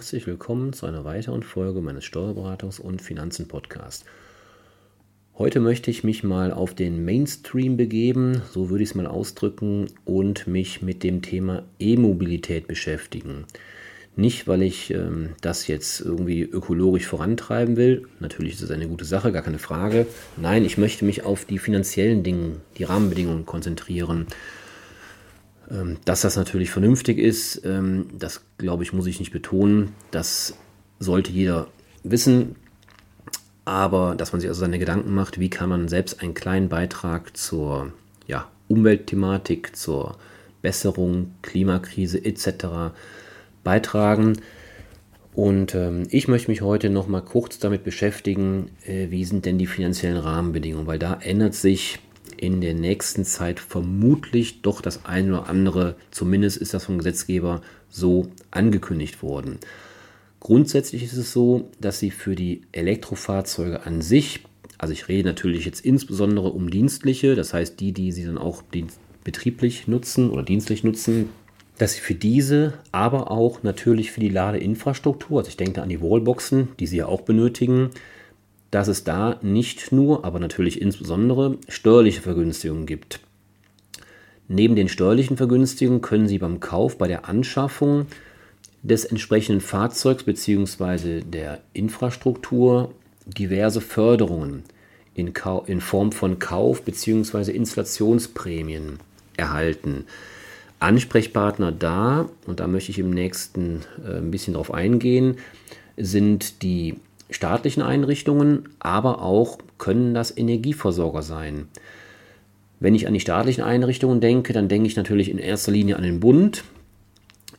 Herzlich willkommen zu einer weiteren Folge meines Steuerberatungs- und Finanzen-Podcasts. Heute möchte ich mich mal auf den Mainstream begeben, so würde ich es mal ausdrücken, und mich mit dem Thema E-Mobilität beschäftigen. Nicht, weil ich ähm, das jetzt irgendwie ökologisch vorantreiben will. Natürlich ist es eine gute Sache, gar keine Frage. Nein, ich möchte mich auf die finanziellen Dinge, die Rahmenbedingungen konzentrieren. Ähm, dass das natürlich vernünftig ist, ähm, das glaube ich, muss ich nicht betonen. Das sollte jeder wissen. Aber dass man sich also seine Gedanken macht, wie kann man selbst einen kleinen Beitrag zur ja, Umweltthematik, zur Besserung, Klimakrise etc. beitragen. Und ähm, ich möchte mich heute noch mal kurz damit beschäftigen, äh, wie sind denn die finanziellen Rahmenbedingungen, weil da ändert sich in der nächsten Zeit vermutlich doch das eine oder andere, zumindest ist das vom Gesetzgeber so angekündigt worden. Grundsätzlich ist es so, dass sie für die Elektrofahrzeuge an sich, also ich rede natürlich jetzt insbesondere um dienstliche, das heißt die, die sie dann auch betrieblich nutzen oder dienstlich nutzen, dass sie für diese, aber auch natürlich für die Ladeinfrastruktur, also ich denke an die Wallboxen, die sie ja auch benötigen, dass es da nicht nur, aber natürlich insbesondere steuerliche Vergünstigungen gibt. Neben den steuerlichen Vergünstigungen können Sie beim Kauf, bei der Anschaffung des entsprechenden Fahrzeugs bzw. der Infrastruktur diverse Förderungen in, in Form von Kauf- bzw. Installationsprämien erhalten. Ansprechpartner da, und da möchte ich im nächsten äh, ein bisschen drauf eingehen, sind die staatlichen Einrichtungen, aber auch können das Energieversorger sein. Wenn ich an die staatlichen Einrichtungen denke, dann denke ich natürlich in erster Linie an den Bund,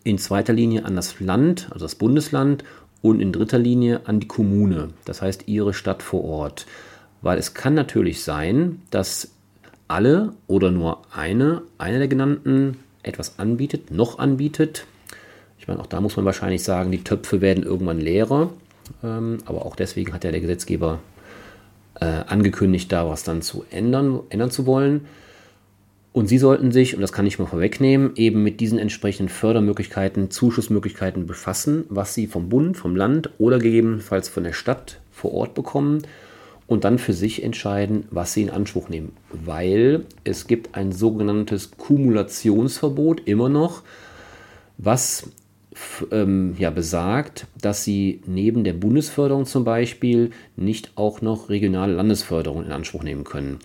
in zweiter Linie an das Land, also das Bundesland und in dritter Linie an die Kommune, das heißt ihre Stadt vor Ort. Weil es kann natürlich sein, dass alle oder nur eine, eine der genannten etwas anbietet, noch anbietet. Ich meine, auch da muss man wahrscheinlich sagen, die Töpfe werden irgendwann leerer. Ähm, aber auch deswegen hat ja der Gesetzgeber äh, angekündigt, da was dann zu ändern, ändern zu wollen. Und Sie sollten sich, und das kann ich mal vorwegnehmen, eben mit diesen entsprechenden Fördermöglichkeiten, Zuschussmöglichkeiten befassen, was Sie vom Bund, vom Land oder gegebenenfalls von der Stadt vor Ort bekommen und dann für sich entscheiden, was Sie in Anspruch nehmen. Weil es gibt ein sogenanntes Kumulationsverbot immer noch, was ähm, ja, besagt, dass sie neben der Bundesförderung zum Beispiel nicht auch noch regionale Landesförderung in Anspruch nehmen können.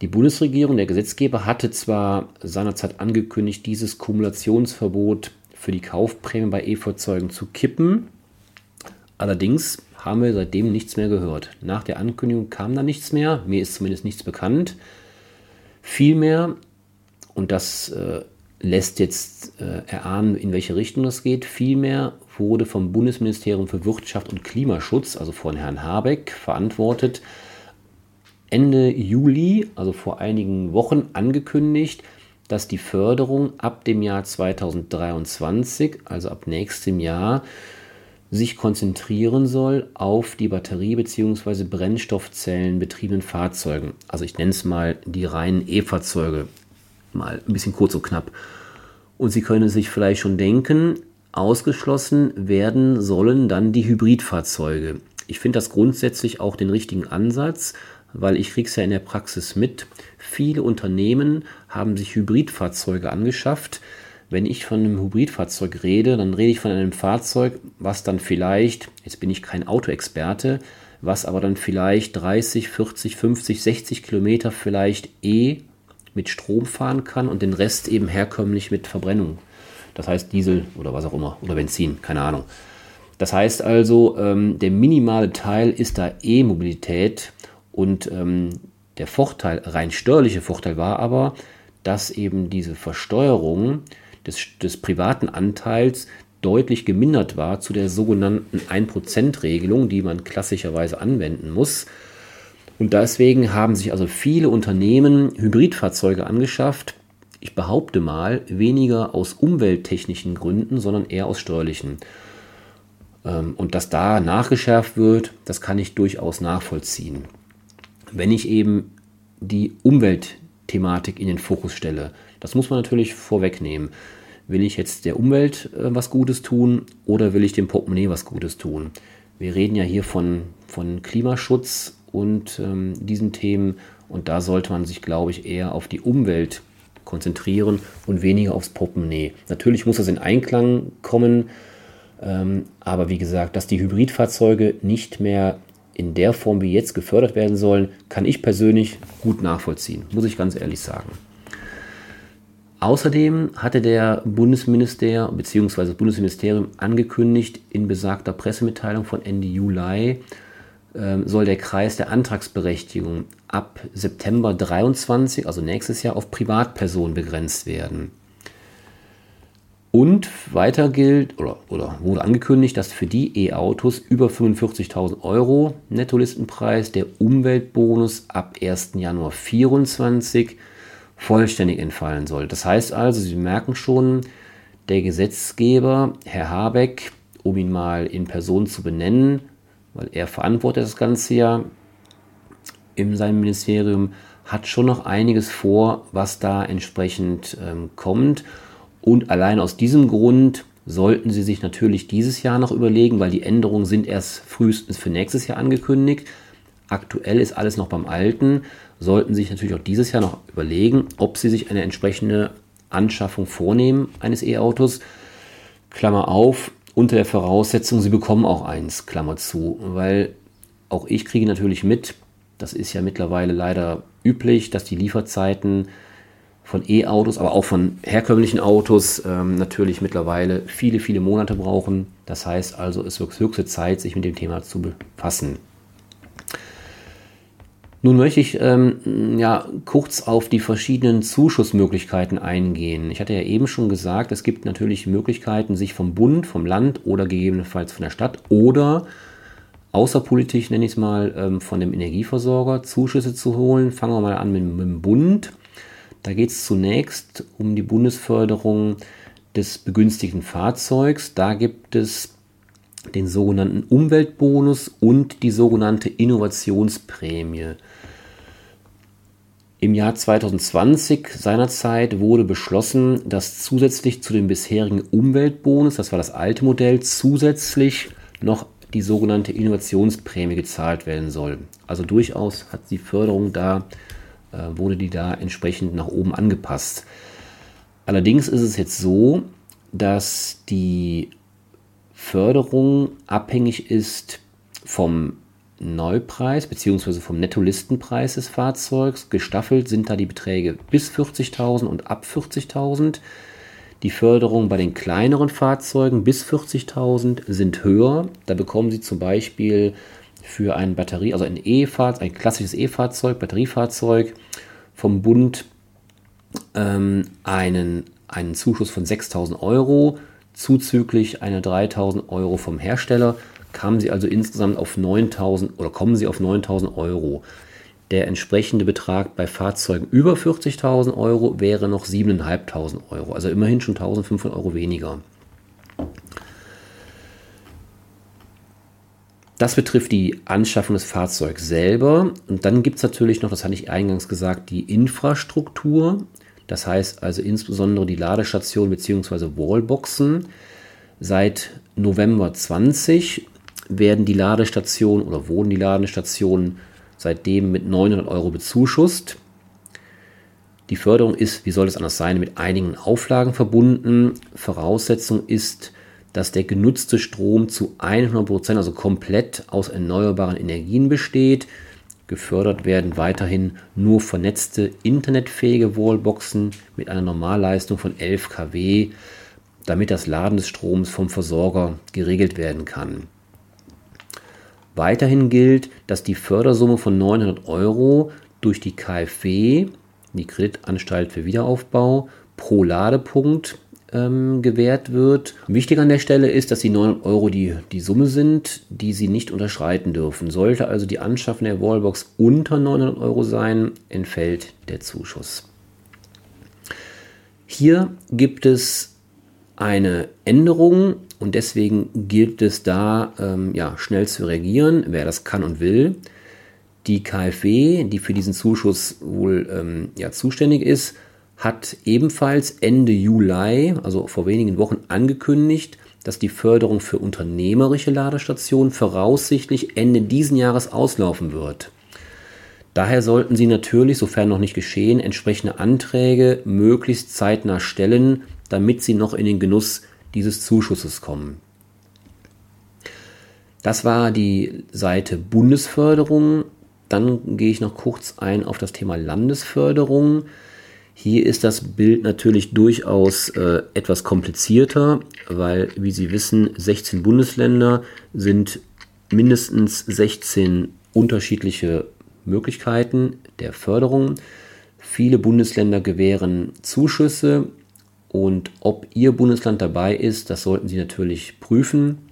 Die Bundesregierung, der Gesetzgeber, hatte zwar seinerzeit angekündigt, dieses Kumulationsverbot für die Kaufprämie bei E-Fahrzeugen zu kippen. Allerdings haben wir seitdem nichts mehr gehört. Nach der Ankündigung kam da nichts mehr. Mir ist zumindest nichts bekannt. Vielmehr, und das äh, lässt jetzt äh, erahnen, in welche Richtung das geht. Vielmehr wurde vom Bundesministerium für Wirtschaft und Klimaschutz, also von Herrn Habeck, verantwortet, Ende Juli, also vor einigen Wochen, angekündigt, dass die Förderung ab dem Jahr 2023, also ab nächstem Jahr, sich konzentrieren soll auf die Batterie- bzw. Brennstoffzellen betriebenen Fahrzeugen. Also ich nenne es mal die reinen E-Fahrzeuge mal ein bisschen kurz und knapp. Und Sie können sich vielleicht schon denken, ausgeschlossen werden sollen dann die Hybridfahrzeuge. Ich finde das grundsätzlich auch den richtigen Ansatz, weil ich kriege es ja in der Praxis mit. Viele Unternehmen haben sich Hybridfahrzeuge angeschafft. Wenn ich von einem Hybridfahrzeug rede, dann rede ich von einem Fahrzeug, was dann vielleicht, jetzt bin ich kein Autoexperte, was aber dann vielleicht 30, 40, 50, 60 Kilometer vielleicht eh mit Strom fahren kann und den Rest eben herkömmlich mit Verbrennung. Das heißt Diesel oder was auch immer oder Benzin, keine Ahnung. Das heißt also, ähm, der minimale Teil ist da E-Mobilität und ähm, der Vorteil, rein steuerliche Vorteil war aber, dass eben diese Versteuerung des, des privaten Anteils deutlich gemindert war zu der sogenannten 1%-Regelung, die man klassischerweise anwenden muss. Und deswegen haben sich also viele Unternehmen Hybridfahrzeuge angeschafft. Ich behaupte mal, weniger aus umwelttechnischen Gründen, sondern eher aus steuerlichen. Ähm, und dass da nachgeschärft wird, das kann ich durchaus nachvollziehen. Wenn ich eben die Umweltthematik in den Fokus stelle, das muss man natürlich vorwegnehmen. Will ich jetzt der Umwelt äh, was Gutes tun oder will ich dem Portemonnaie was Gutes tun? Wir reden ja hier von, von Klimaschutz und ähm, diesen Themen und da sollte man sich, glaube ich, eher auf die Umwelt konzentrieren und weniger aufs Portemonnaie. Natürlich muss das in Einklang kommen, ähm, aber wie gesagt, dass die Hybridfahrzeuge nicht mehr in der Form wie jetzt gefördert werden sollen, kann ich persönlich gut nachvollziehen, muss ich ganz ehrlich sagen. Außerdem hatte der Bundesminister bzw. das Bundesministerium angekündigt, in besagter Pressemitteilung von Ende Juli soll der Kreis der Antragsberechtigung ab September 23, also nächstes Jahr, auf Privatpersonen begrenzt werden. Und weiter gilt oder, oder wurde angekündigt, dass für die E-Autos über 45.000 Euro Nettolistenpreis der Umweltbonus ab 1. Januar 2024 vollständig entfallen soll. Das heißt also, Sie merken schon, der Gesetzgeber, Herr Habeck, um ihn mal in Person zu benennen, weil er verantwortet das Ganze ja in seinem Ministerium, hat schon noch einiges vor, was da entsprechend ähm, kommt. Und allein aus diesem Grund sollten Sie sich natürlich dieses Jahr noch überlegen, weil die Änderungen sind erst frühestens für nächstes Jahr angekündigt. Aktuell ist alles noch beim Alten. Sollten Sie sich natürlich auch dieses Jahr noch überlegen, ob Sie sich eine entsprechende Anschaffung vornehmen eines E-Autos. Klammer auf, unter der Voraussetzung, Sie bekommen auch eins, Klammer zu, weil auch ich kriege natürlich mit, das ist ja mittlerweile leider üblich, dass die Lieferzeiten von E-Autos, aber auch von herkömmlichen Autos ähm, natürlich mittlerweile viele, viele Monate brauchen. Das heißt also, es wird höchste Zeit, sich mit dem Thema zu befassen. Nun möchte ich ähm, ja, kurz auf die verschiedenen Zuschussmöglichkeiten eingehen. Ich hatte ja eben schon gesagt, es gibt natürlich Möglichkeiten, sich vom Bund, vom Land oder gegebenenfalls von der Stadt oder außerpolitisch, nenne ich es mal, ähm, von dem Energieversorger Zuschüsse zu holen. Fangen wir mal an mit, mit dem Bund. Da geht es zunächst um die Bundesförderung des begünstigten Fahrzeugs. Da gibt es den sogenannten Umweltbonus und die sogenannte Innovationsprämie. Im Jahr 2020 seinerzeit wurde beschlossen, dass zusätzlich zu dem bisherigen Umweltbonus, das war das alte Modell, zusätzlich noch die sogenannte Innovationsprämie gezahlt werden soll. Also durchaus hat die Förderung da, äh, wurde die da entsprechend nach oben angepasst. Allerdings ist es jetzt so, dass die Förderung abhängig ist vom Neupreis bzw. vom Nettolistenpreis des Fahrzeugs. Gestaffelt sind da die Beträge bis 40.000 und ab 40.000. Die Förderung bei den kleineren Fahrzeugen bis 40.000 sind höher. Da bekommen Sie zum Beispiel für ein Batterie, also ein E-Fahrzeug, ein klassisches E-Fahrzeug, Batteriefahrzeug vom Bund ähm, einen, einen Zuschuss von 6.000 Euro zuzüglich einer 3.000 Euro vom Hersteller kamen sie also insgesamt auf 9.000 oder kommen sie auf 9.000 Euro. Der entsprechende Betrag bei Fahrzeugen über 40.000 Euro wäre noch 7.500 Euro, also immerhin schon 1.500 Euro weniger. Das betrifft die Anschaffung des Fahrzeugs selber. Und dann gibt es natürlich noch, das hatte ich eingangs gesagt, die Infrastruktur. Das heißt also insbesondere die Ladestation bzw. Wallboxen. Seit November 20 werden die Ladestationen oder wurden die Ladestationen seitdem mit 900 Euro bezuschusst. Die Förderung ist, wie soll es anders sein, mit einigen Auflagen verbunden. Voraussetzung ist, dass der genutzte Strom zu 100%, Prozent, also komplett aus erneuerbaren Energien besteht. Gefördert werden weiterhin nur vernetzte internetfähige Wallboxen mit einer Normalleistung von 11 kW, damit das Laden des Stroms vom Versorger geregelt werden kann. Weiterhin gilt, dass die Fördersumme von 900 Euro durch die KfW, die Kreditanstalt für Wiederaufbau, pro Ladepunkt ähm, gewährt wird. Wichtig an der Stelle ist, dass die 900 Euro die, die Summe sind, die Sie nicht unterschreiten dürfen. Sollte also die Anschaffung der Wallbox unter 900 Euro sein, entfällt der Zuschuss. Hier gibt es eine Änderung und deswegen gilt es da ähm, ja, schnell zu reagieren, wer das kann und will. Die KfW, die für diesen Zuschuss wohl ähm, ja, zuständig ist, hat ebenfalls Ende Juli, also vor wenigen Wochen, angekündigt, dass die Förderung für unternehmerische Ladestationen voraussichtlich Ende diesen Jahres auslaufen wird. Daher sollten Sie natürlich, sofern noch nicht geschehen, entsprechende Anträge möglichst zeitnah stellen, damit Sie noch in den Genuss dieses Zuschusses kommen. Das war die Seite Bundesförderung. Dann gehe ich noch kurz ein auf das Thema Landesförderung. Hier ist das Bild natürlich durchaus äh, etwas komplizierter, weil, wie Sie wissen, 16 Bundesländer sind mindestens 16 unterschiedliche Möglichkeiten der Förderung. Viele Bundesländer gewähren Zuschüsse und ob Ihr Bundesland dabei ist, das sollten Sie natürlich prüfen.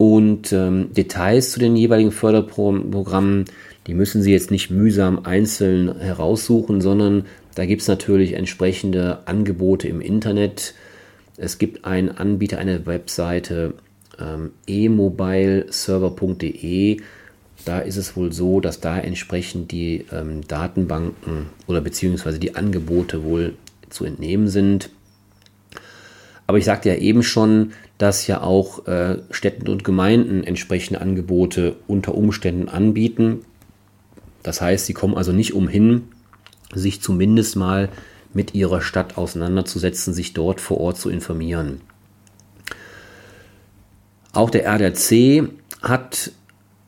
Und ähm, Details zu den jeweiligen Förderprogrammen, die müssen Sie jetzt nicht mühsam einzeln heraussuchen, sondern da gibt es natürlich entsprechende Angebote im Internet. Es gibt einen Anbieter, eine Webseite ähm, emobileserver.de. Da ist es wohl so, dass da entsprechend die ähm, Datenbanken oder beziehungsweise die Angebote wohl zu entnehmen sind. Aber ich sagte ja eben schon, dass ja auch äh, Städten und Gemeinden entsprechende Angebote unter Umständen anbieten. Das heißt, sie kommen also nicht umhin, sich zumindest mal mit ihrer Stadt auseinanderzusetzen, sich dort vor Ort zu informieren. Auch der RDC hat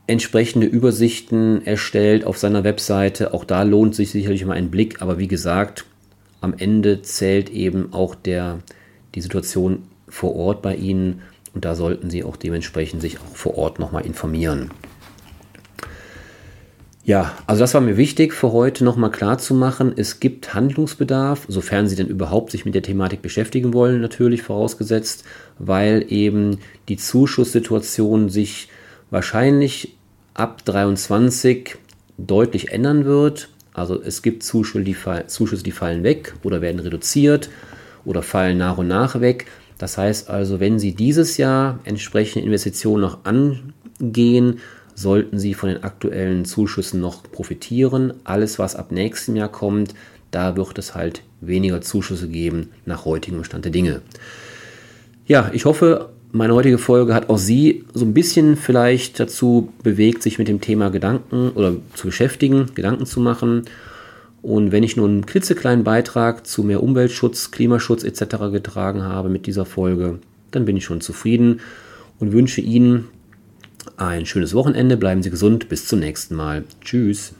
entsprechende Übersichten erstellt auf seiner Webseite. Auch da lohnt sich sicherlich mal ein Blick, aber wie gesagt, am Ende zählt eben auch der die Situation vor Ort bei Ihnen und da sollten Sie auch dementsprechend sich auch vor Ort nochmal informieren. Ja, also das war mir wichtig für heute nochmal klar zu machen. Es gibt Handlungsbedarf, sofern Sie denn überhaupt sich mit der Thematik beschäftigen wollen, natürlich vorausgesetzt, weil eben die Zuschusssituation sich wahrscheinlich ab 23 deutlich ändern wird. Also es gibt Zuschüsse, die, Zuschüsse, die fallen weg oder werden reduziert oder fallen nach und nach weg. Das heißt also, wenn Sie dieses Jahr entsprechende Investitionen noch angehen, sollten Sie von den aktuellen Zuschüssen noch profitieren. Alles, was ab nächstem Jahr kommt, da wird es halt weniger Zuschüsse geben nach heutigem Stand der Dinge. Ja, ich hoffe, meine heutige Folge hat auch Sie so ein bisschen vielleicht dazu bewegt, sich mit dem Thema Gedanken oder zu beschäftigen, Gedanken zu machen. Und wenn ich nur einen klitzekleinen Beitrag zu mehr Umweltschutz, Klimaschutz etc. getragen habe mit dieser Folge, dann bin ich schon zufrieden und wünsche Ihnen ein schönes Wochenende. Bleiben Sie gesund. Bis zum nächsten Mal. Tschüss.